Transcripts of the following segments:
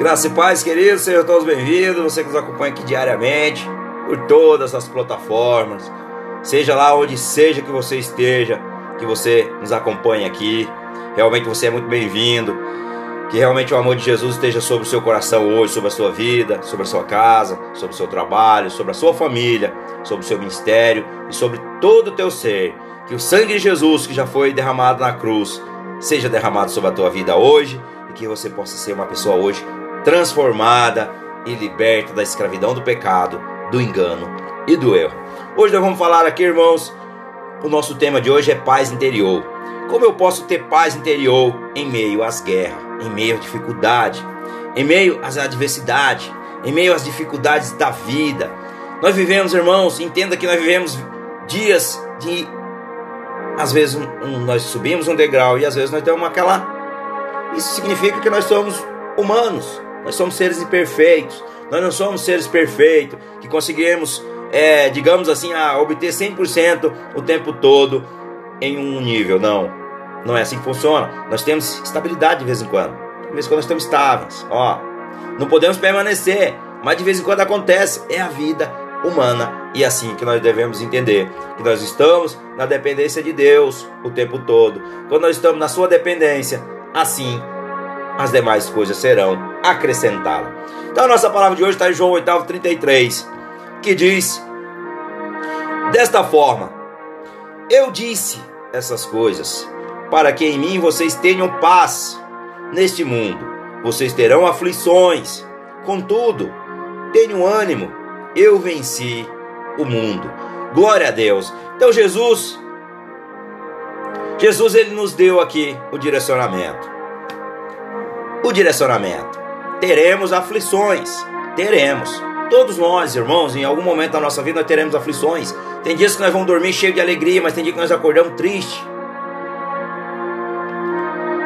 Graça e paz, queridos, sejam todos bem-vindos. Você que nos acompanha aqui diariamente, por todas as plataformas, seja lá onde seja que você esteja, que você nos acompanhe aqui. Realmente você é muito bem-vindo. Que realmente o amor de Jesus esteja sobre o seu coração hoje, sobre a sua vida, sobre a sua casa, sobre o seu trabalho, sobre a sua família, sobre o seu ministério e sobre todo o teu ser. Que o sangue de Jesus que já foi derramado na cruz seja derramado sobre a tua vida hoje e que você possa ser uma pessoa hoje transformada e liberta da escravidão do pecado, do engano e do erro. Hoje nós vamos falar aqui, irmãos, o nosso tema de hoje é paz interior. Como eu posso ter paz interior em meio às guerras, em meio à dificuldade, em meio às adversidades, em meio às dificuldades da vida? Nós vivemos, irmãos, entenda que nós vivemos dias de às vezes um, nós subimos um degrau e às vezes nós temos aquela isso significa que nós somos humanos, nós somos seres imperfeitos, nós não somos seres perfeitos, que conseguimos, é, digamos assim, a obter 100% o tempo todo em um nível. Não, não é assim que funciona. Nós temos estabilidade de vez em quando. De vez em quando nós estamos estáveis. Ó, não podemos permanecer, mas de vez em quando acontece. É a vida humana e é assim que nós devemos entender que nós estamos na dependência de Deus o tempo todo. Quando nós estamos na sua dependência, assim as demais coisas serão acrescentadas. Então a nossa palavra de hoje está em João 8, 33, que diz: Desta forma, eu disse essas coisas, para que em mim vocês tenham paz neste mundo. Vocês terão aflições, contudo, tenham ânimo, eu venci o mundo. Glória a Deus. Então Jesus Jesus ele nos deu aqui o direcionamento o direcionamento. Teremos aflições, teremos. Todos nós, irmãos, em algum momento da nossa vida nós teremos aflições. Tem dias que nós vamos dormir cheio de alegria, mas tem dias que nós acordamos tristes.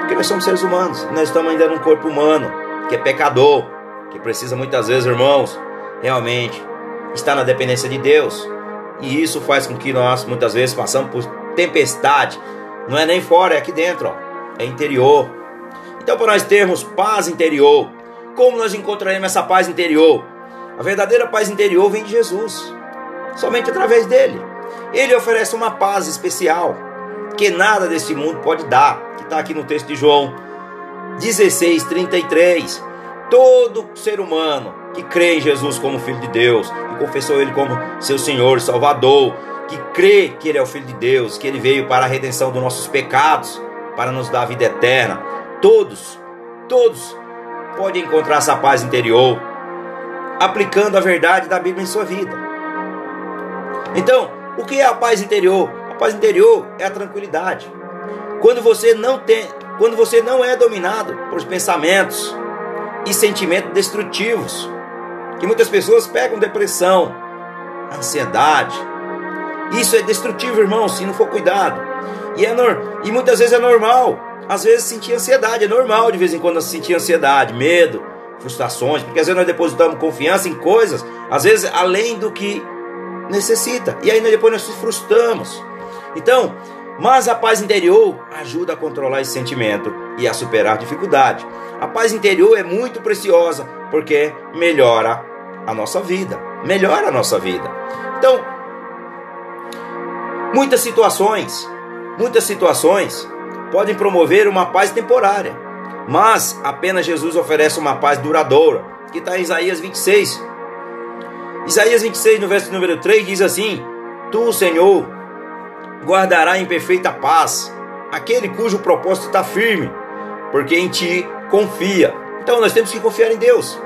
Porque nós somos seres humanos, nós estamos ainda num corpo humano, que é pecador, que precisa muitas vezes, irmãos, realmente estar na dependência de Deus. E isso faz com que nós muitas vezes passamos por tempestade. Não é nem fora, é aqui dentro, ó. é interior. Então, para nós termos paz interior, como nós encontraremos essa paz interior? A verdadeira paz interior vem de Jesus, somente através dele. Ele oferece uma paz especial que nada desse mundo pode dar, que está aqui no texto de João 16, 33. Todo ser humano que crê em Jesus como Filho de Deus, que confessou Ele como seu Senhor, Salvador, que crê que Ele é o Filho de Deus, que Ele veio para a redenção dos nossos pecados, para nos dar a vida eterna, Todos, todos podem encontrar essa paz interior aplicando a verdade da Bíblia em sua vida. Então, o que é a paz interior? A paz interior é a tranquilidade. Quando você não tem, quando você não é dominado por pensamentos e sentimentos destrutivos, que muitas pessoas pegam depressão, ansiedade. Isso é destrutivo, irmão, se não for cuidado. E, é, e muitas vezes é normal às vezes sentir ansiedade, é normal de vez em quando sentir ansiedade, medo, frustrações, porque às vezes nós depositamos confiança em coisas, às vezes além do que necessita, e aí depois nós nos frustramos. Então, mas a paz interior ajuda a controlar esse sentimento e a superar a dificuldade. A paz interior é muito preciosa porque melhora a nossa vida, melhora a nossa vida. Então, muitas situações, muitas situações podem promover uma paz temporária, mas apenas Jesus oferece uma paz duradoura, que está em Isaías 26. Isaías 26, no verso número 3, diz assim: Tu, Senhor, guardará em perfeita paz aquele cujo propósito está firme, porque em ti confia. Então nós temos que confiar em Deus,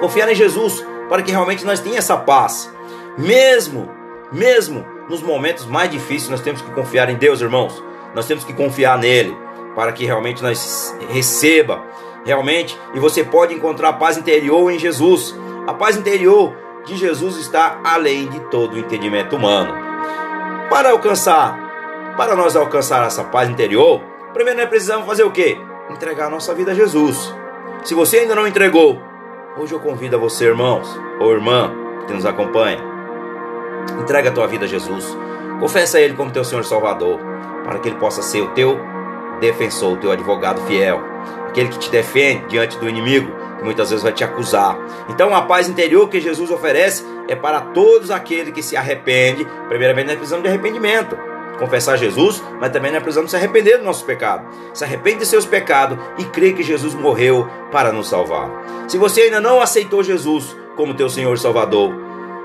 confiar em Jesus, para que realmente nós tenhamos essa paz, mesmo, mesmo nos momentos mais difíceis, nós temos que confiar em Deus, irmãos. Nós temos que confiar nele para que realmente nós receba realmente e você pode encontrar paz interior em Jesus. A paz interior de Jesus está além de todo o entendimento humano. Para alcançar, para nós alcançar essa paz interior, primeiro nós precisamos fazer o quê? Entregar a nossa vida a Jesus. Se você ainda não entregou, hoje eu convido a você, irmãos ou irmã que nos acompanha, entrega a tua vida a Jesus. Confessa a Ele como teu Senhor Salvador para que ele possa ser o teu defensor, o teu advogado fiel, aquele que te defende diante do inimigo, que muitas vezes vai te acusar. Então a paz interior que Jesus oferece é para todos aqueles que se arrependem. Primeiramente nós precisamos de arrependimento. Confessar Jesus, mas também nós precisamos se arrepender do nosso pecado. Se arrepende de seus pecados e crê que Jesus morreu para nos salvar. Se você ainda não aceitou Jesus como teu Senhor e Salvador,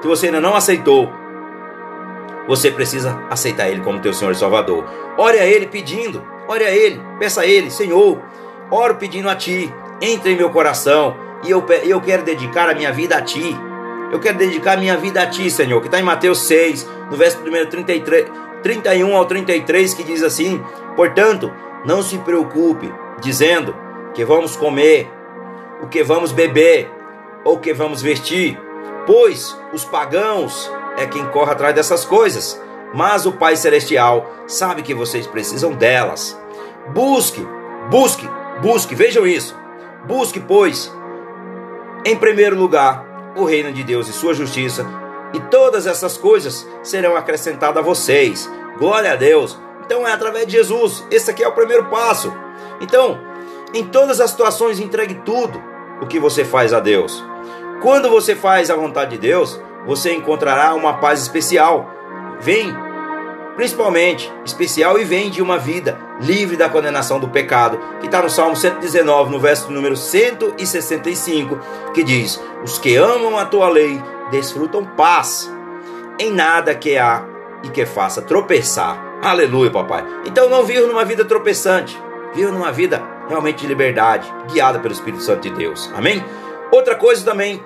se você ainda não aceitou, você precisa aceitar Ele como teu Senhor e Salvador. Ore a Ele pedindo, ore a Ele, peça a Ele, Senhor, oro pedindo a Ti, entre em meu coração e eu, eu quero dedicar a minha vida a Ti. Eu quero dedicar a minha vida a Ti, Senhor, que está em Mateus 6, no verso 1, 33, 31 ao 33, que diz assim: Portanto, não se preocupe, dizendo que vamos comer, o que vamos beber, ou que vamos vestir, pois os pagãos é quem corre atrás dessas coisas, mas o Pai Celestial sabe que vocês precisam delas. Busque, busque, busque, vejam isso. Busque, pois, em primeiro lugar, o reino de Deus e sua justiça, e todas essas coisas serão acrescentadas a vocês. Glória a Deus. Então é através de Jesus. Esse aqui é o primeiro passo. Então, em todas as situações, entregue tudo o que você faz a Deus. Quando você faz a vontade de Deus, você encontrará uma paz especial. Vem, principalmente, especial e vem de uma vida livre da condenação do pecado, que está no Salmo 119, no verso número 165, que diz: Os que amam a tua lei desfrutam paz, em nada que há e que faça tropeçar. Aleluia, papai. Então não viva numa vida tropeçante, viva numa vida realmente de liberdade, guiada pelo Espírito Santo de Deus. Amém? Outra coisa também,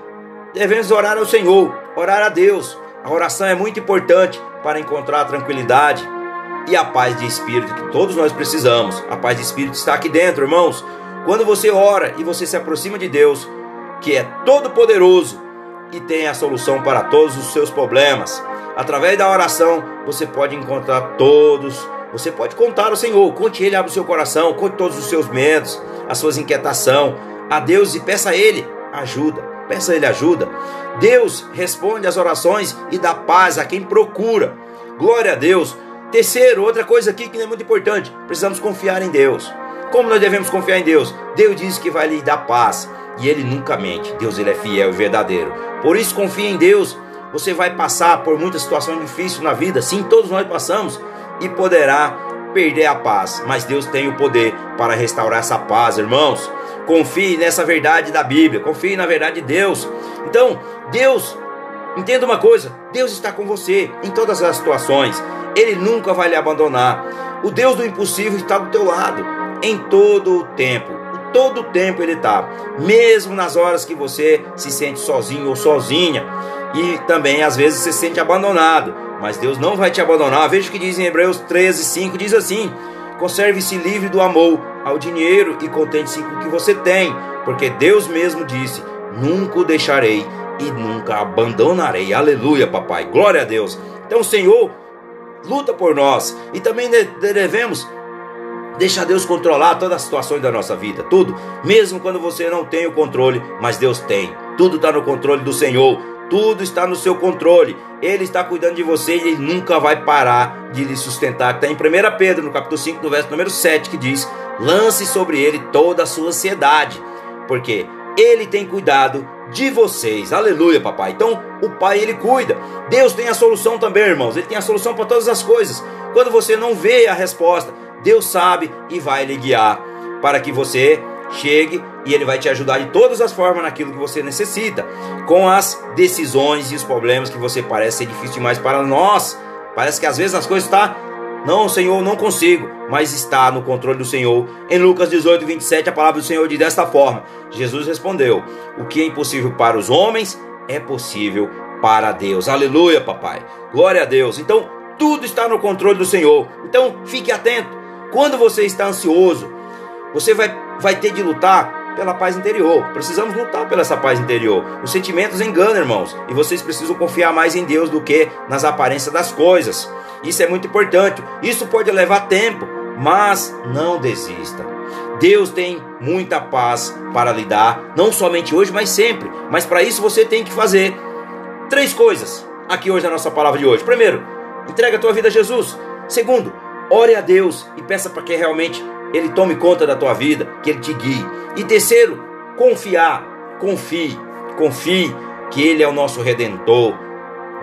devemos orar ao Senhor, orar a Deus. A oração é muito importante para encontrar a tranquilidade e a paz de espírito que todos nós precisamos. A paz de espírito está aqui dentro, irmãos. Quando você ora e você se aproxima de Deus, que é todo poderoso e tem a solução para todos os seus problemas, através da oração você pode encontrar todos você pode contar ao Senhor, conte Ele, abre o seu coração, conte todos os seus medos, as suas inquietações a Deus e peça a Ele ajuda peça a Ele ajuda. Deus responde às orações e dá paz a quem procura. Glória a Deus. Terceiro, outra coisa aqui que é muito importante: precisamos confiar em Deus. Como nós devemos confiar em Deus? Deus diz que vai lhe dar paz e Ele nunca mente. Deus ele é fiel e verdadeiro. Por isso confie em Deus. Você vai passar por muitas situações difíceis na vida, sim, todos nós passamos e poderá perder a paz, mas Deus tem o poder para restaurar essa paz, irmãos. Confie nessa verdade da Bíblia, confie na verdade de Deus. Então, Deus, entenda uma coisa: Deus está com você em todas as situações, Ele nunca vai lhe abandonar. O Deus do impossível está do teu lado em todo o tempo. Todo o tempo Ele está, mesmo nas horas que você se sente sozinho ou sozinha, e também às vezes se sente abandonado, mas Deus não vai te abandonar. Veja o que diz em Hebreus 13, 5: diz assim: Conserve-se livre do amor ao dinheiro e contente-se com o que você tem, porque Deus mesmo disse: Nunca o deixarei e nunca abandonarei. Aleluia, papai. Glória a Deus. Então, Senhor luta por nós e também devemos deixar Deus controlar todas as situações da nossa vida, tudo, mesmo quando você não tem o controle, mas Deus tem. Tudo está no controle do Senhor. Tudo está no seu controle. Ele está cuidando de você e ele nunca vai parar de lhe sustentar. Está em 1 Pedro, no capítulo 5, no verso número 7, que diz: Lance sobre ele toda a sua ansiedade, porque ele tem cuidado de vocês. Aleluia, papai. Então, o pai ele cuida. Deus tem a solução também, irmãos. Ele tem a solução para todas as coisas. Quando você não vê a resposta, Deus sabe e vai lhe guiar para que você chegue e ele vai te ajudar de todas as formas naquilo que você necessita, com as decisões e os problemas que você parece ser difícil demais para nós. Parece que às vezes as coisas estão, tá, não, Senhor, não consigo, mas está no controle do Senhor. Em Lucas 18, 27, a palavra do Senhor diz desta forma: Jesus respondeu: O que é impossível para os homens é possível para Deus. Aleluia, papai. Glória a Deus. Então, tudo está no controle do Senhor. Então, fique atento. Quando você está ansioso, você vai, vai ter de lutar pela paz interior. Precisamos lutar pela essa paz interior. Os sentimentos enganam, irmãos, e vocês precisam confiar mais em Deus do que nas aparências das coisas. Isso é muito importante. Isso pode levar tempo, mas não desista. Deus tem muita paz para lhe dar, não somente hoje, mas sempre. Mas para isso você tem que fazer três coisas aqui hoje na nossa palavra de hoje. Primeiro, entrega a tua vida a Jesus. Segundo, ore a Deus e peça para que realmente ele tome conta da tua vida, que Ele te guie. E terceiro, confiar, confie, confie que Ele é o nosso redentor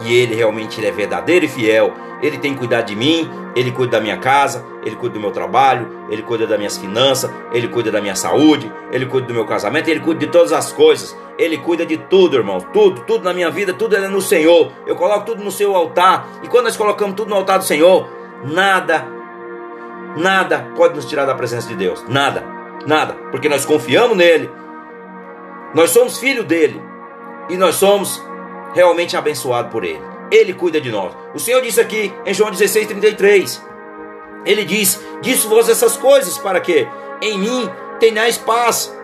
e Ele realmente ele é verdadeiro e fiel. Ele tem cuidado de mim, Ele cuida da minha casa, Ele cuida do meu trabalho, Ele cuida das minhas finanças, Ele cuida da minha saúde, Ele cuida do meu casamento, Ele cuida de todas as coisas. Ele cuida de tudo, irmão. Tudo, tudo na minha vida, tudo é no Senhor. Eu coloco tudo no seu altar. E quando nós colocamos tudo no altar do Senhor, nada, nada pode nos tirar da presença de Deus. Nada, nada. Porque nós confiamos nele. Nós somos filhos dele. E nós somos realmente abençoados por ele. Ele cuida de nós. O Senhor disse aqui em João 16, 33. Ele diz: Disse-vos essas coisas para que em mim tenhais paz.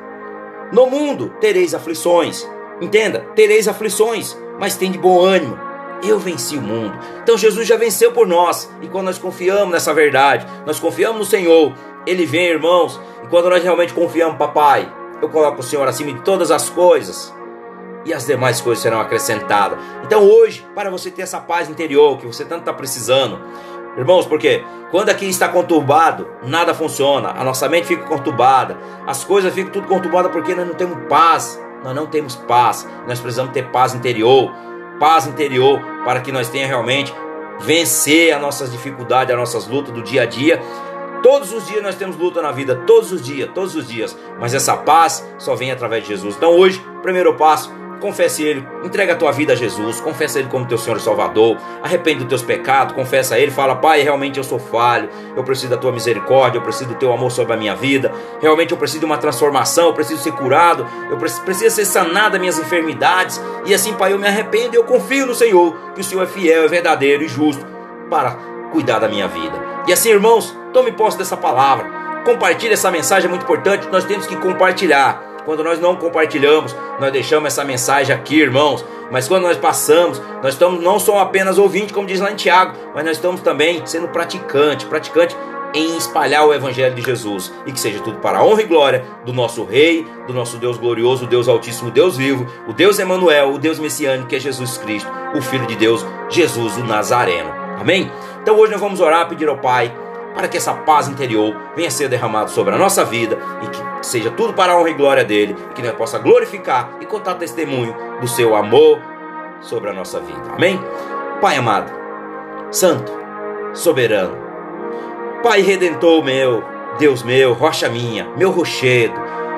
No mundo tereis aflições. Entenda, tereis aflições, mas tem de bom ânimo. Eu venci o mundo. Então Jesus já venceu por nós. E quando nós confiamos nessa verdade, nós confiamos no Senhor, Ele vem, irmãos. E quando nós realmente confiamos, papai, eu coloco o Senhor acima de todas as coisas e as demais coisas serão acrescentadas. Então hoje, para você ter essa paz interior que você tanto está precisando, irmãos, porque quando aqui está conturbado, nada funciona, a nossa mente fica conturbada, as coisas ficam tudo conturbadas porque nós não temos paz, nós não temos paz, nós precisamos ter paz interior, paz interior para que nós tenhamos realmente vencer as nossas dificuldades, as nossas lutas do dia a dia Todos os dias nós temos luta na vida, todos os dias, todos os dias. Mas essa paz só vem através de Jesus. Então hoje, primeiro passo, confesse Ele, entrega a tua vida a Jesus, confessa Ele como teu Senhor e Salvador, arrepende dos teus pecados, confessa a Ele, fala, Pai, realmente eu sou falho, eu preciso da tua misericórdia, eu preciso do teu amor sobre a minha vida, realmente eu preciso de uma transformação, eu preciso ser curado, eu preciso ser sanado minhas enfermidades, e assim, Pai, eu me arrependo e eu confio no Senhor, que o Senhor é fiel, é verdadeiro e justo para cuidar da minha vida. E assim, irmãos, tome posse dessa palavra, compartilhe essa mensagem, é muito importante, nós temos que compartilhar. Quando nós não compartilhamos, nós deixamos essa mensagem aqui, irmãos. Mas quando nós passamos, nós estamos não só apenas ouvinte, como diz lá em Tiago, mas nós estamos também sendo praticante, praticante em espalhar o evangelho de Jesus e que seja tudo para a honra e glória do nosso rei, do nosso Deus glorioso, Deus altíssimo, Deus vivo, o Deus Emanuel, o Deus messiânico que é Jesus Cristo, o filho de Deus, Jesus o Nazareno. Amém? Então hoje nós vamos orar, pedir ao Pai para que essa paz interior venha a ser derramada sobre a nossa vida e que seja tudo para a honra e glória dele, que nós possa glorificar e contar testemunho do seu amor sobre a nossa vida. Amém? Pai amado, santo, soberano, Pai redentor meu, Deus meu, rocha minha, meu rochedo,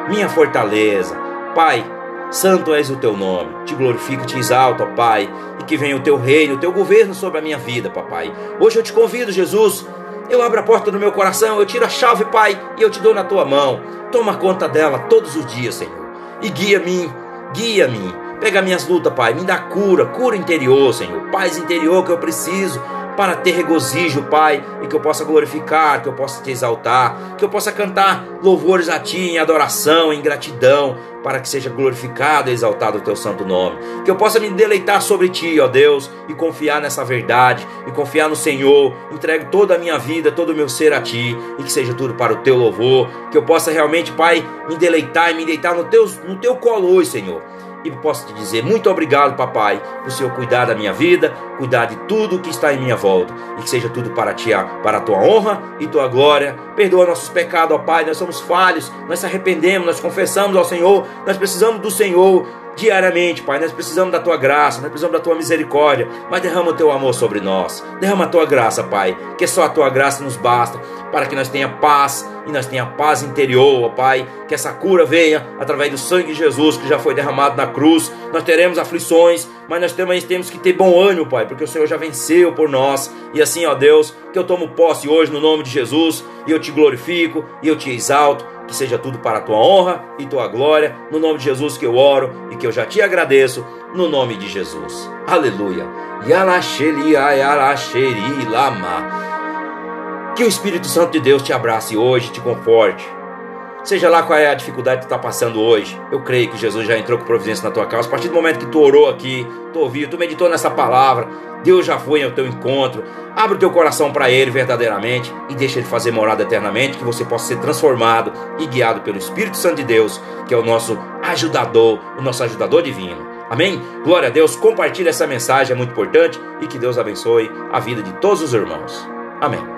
minha fortaleza, Pai, santo és o teu nome. Te glorifico, te exalto, ó Pai, e que venha o teu reino, o teu governo sobre a minha vida, papai. Hoje eu te convido, Jesus, eu abro a porta do meu coração, eu tiro a chave, Pai, e eu te dou na tua mão. Toma conta dela todos os dias, Senhor. E guia-me, guia-me. Pega minhas lutas, Pai. Me dá cura, cura interior, Senhor. Paz interior que eu preciso para ter regozijo, Pai, e que eu possa glorificar, que eu possa te exaltar, que eu possa cantar louvores a Ti em adoração, em gratidão, para que seja glorificado e exaltado o Teu santo nome. Que eu possa me deleitar sobre Ti, ó Deus, e confiar nessa verdade, e confiar no Senhor. Entrego toda a minha vida, todo o meu ser a Ti, e que seja tudo para o Teu louvor. Que eu possa realmente, Pai, me deleitar e me deitar no Teu, no teu colo hoje, Senhor e posso te dizer muito obrigado, papai, por Senhor cuidar da minha vida, cuidar de tudo que está em minha volta e que seja tudo para ti, para a tua honra e tua glória. Perdoa nossos pecados, ó Pai, nós somos falhos, nós se arrependemos, nós confessamos ao Senhor, nós precisamos do Senhor diariamente, Pai. Nós precisamos da tua graça, nós precisamos da tua misericórdia, mas derrama o teu amor sobre nós. Derrama a tua graça, Pai, que só a tua graça nos basta para que nós tenha paz e nós tenha paz interior, Pai. Que essa cura venha através do sangue de Jesus que já foi derramado na cruz. Nós teremos aflições, mas nós também temos que ter bom ânimo, Pai, porque o Senhor já venceu por nós. E assim, ó Deus, que eu tomo posse hoje no nome de Jesus e eu te glorifico e eu te exalto que seja tudo para a tua honra e tua glória, no nome de Jesus que eu oro e que eu já te agradeço, no nome de Jesus. Aleluia. Que o Espírito Santo de Deus te abrace hoje, te conforte. Seja lá qual é a dificuldade que tu está passando hoje, eu creio que Jesus já entrou com providência na tua causa. A partir do momento que tu orou aqui, tu ouviu, tu meditou nessa palavra, Deus já foi ao teu encontro. Abre o teu coração para Ele verdadeiramente e deixa Ele fazer morada eternamente, que você possa ser transformado e guiado pelo Espírito Santo de Deus, que é o nosso ajudador, o nosso ajudador divino. Amém? Glória a Deus. Compartilhe essa mensagem, é muito importante e que Deus abençoe a vida de todos os irmãos. Amém.